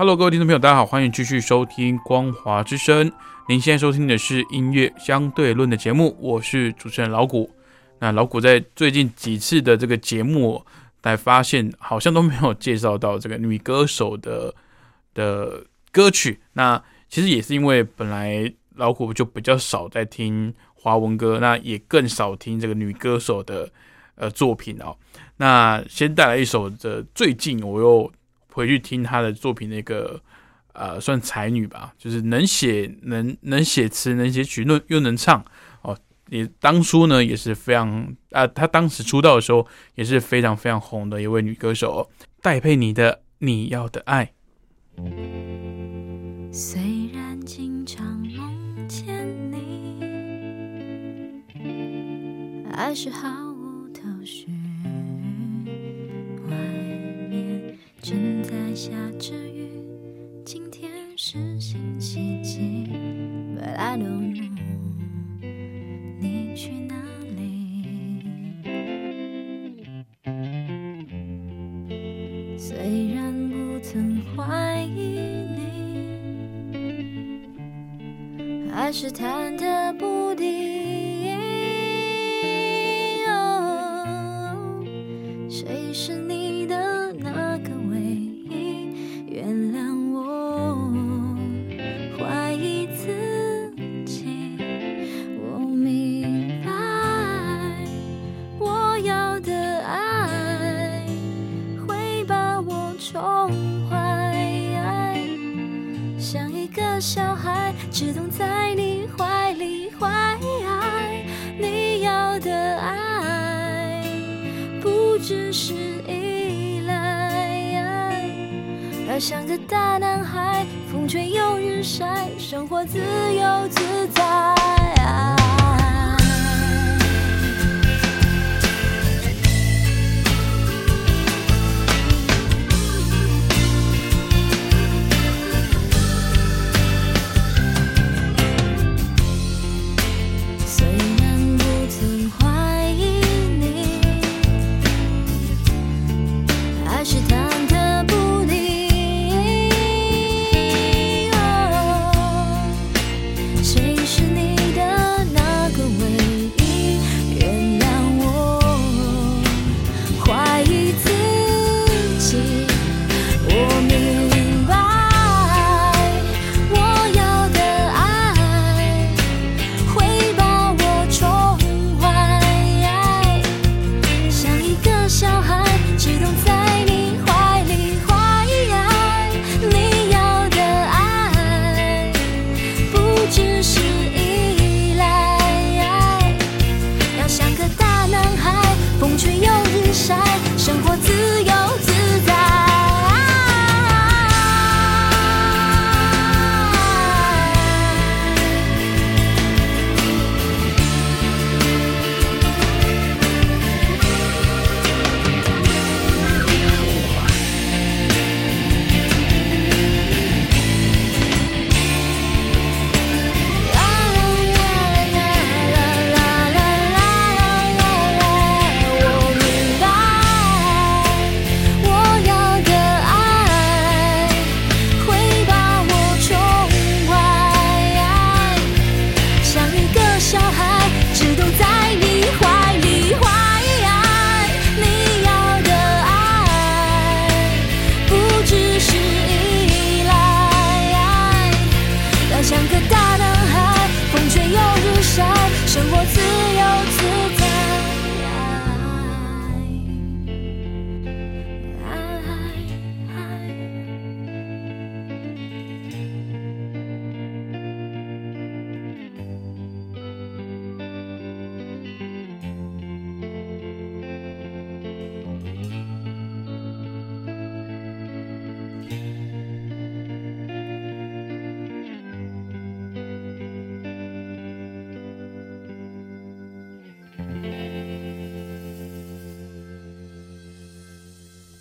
Hello，各位听众朋友，大家好，欢迎继续收听《光华之声》。您现在收听的是音乐相对论的节目，我是主持人老谷。那老谷在最近几次的这个节目，才发现好像都没有介绍到这个女歌手的的歌曲。那其实也是因为本来老谷就比较少在听华文歌，那也更少听这个女歌手的呃作品哦。那先带来一首的，最近我又。回去听她的作品，那个呃，算才女吧，就是能写能能写词，能写曲，又又能唱哦。也当初呢也是非常啊，她当时出道的时候也是非常非常红的一位女歌手，戴佩妮的《你要的爱》。虽然经常梦见你，还是好正在下着雨，今天是星期几？But I don't know，你去哪里？虽然不曾怀疑你，还是忐忑不定。只懂在你怀里坏，你要的爱不只是依赖，要像个大男孩，风吹又日晒，生活自由自在。谁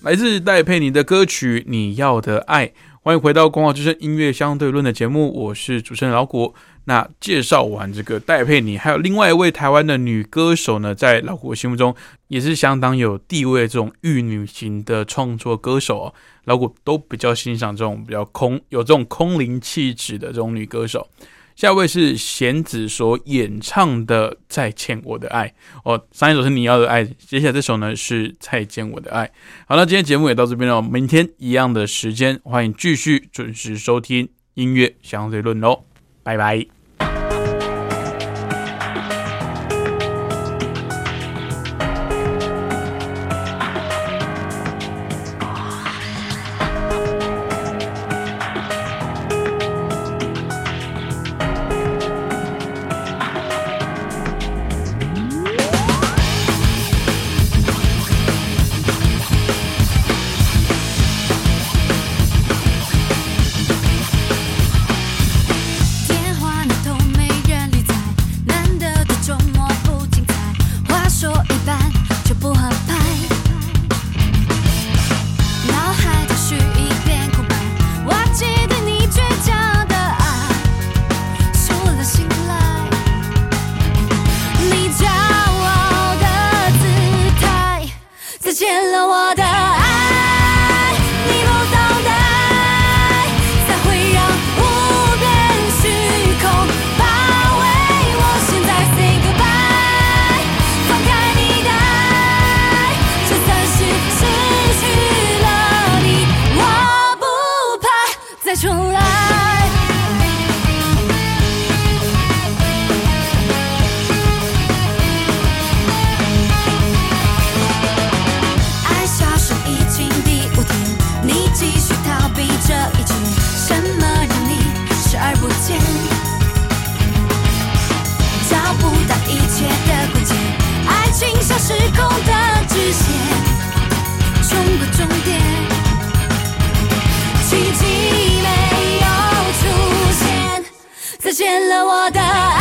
来自戴佩妮的歌曲《你要的爱》。欢迎回到《光华之声》音乐相对论的节目，我是主持人老谷。那介绍完这个戴佩妮，还有另外一位台湾的女歌手呢，在老谷心目中也是相当有地位这种玉女型的创作歌手哦。老谷都比较欣赏这种比较空有这种空灵气质的这种女歌手。下一位是弦子所演唱的《再见我的爱》哦，上一首是你要的爱，接下来这首呢是《再见我的爱》。好了，今天节目也到这边了，明天一样的时间，欢迎继续准时收听音乐相对论喽，拜拜。爱，就算见了我的爱，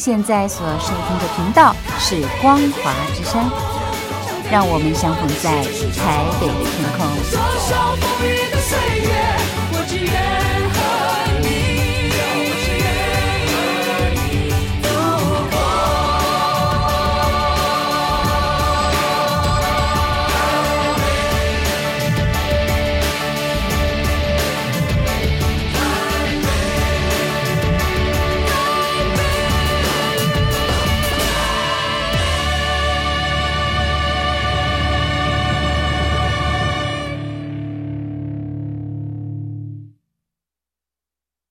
现在所收听的频道是光华之声，让我们相逢在台北的天空。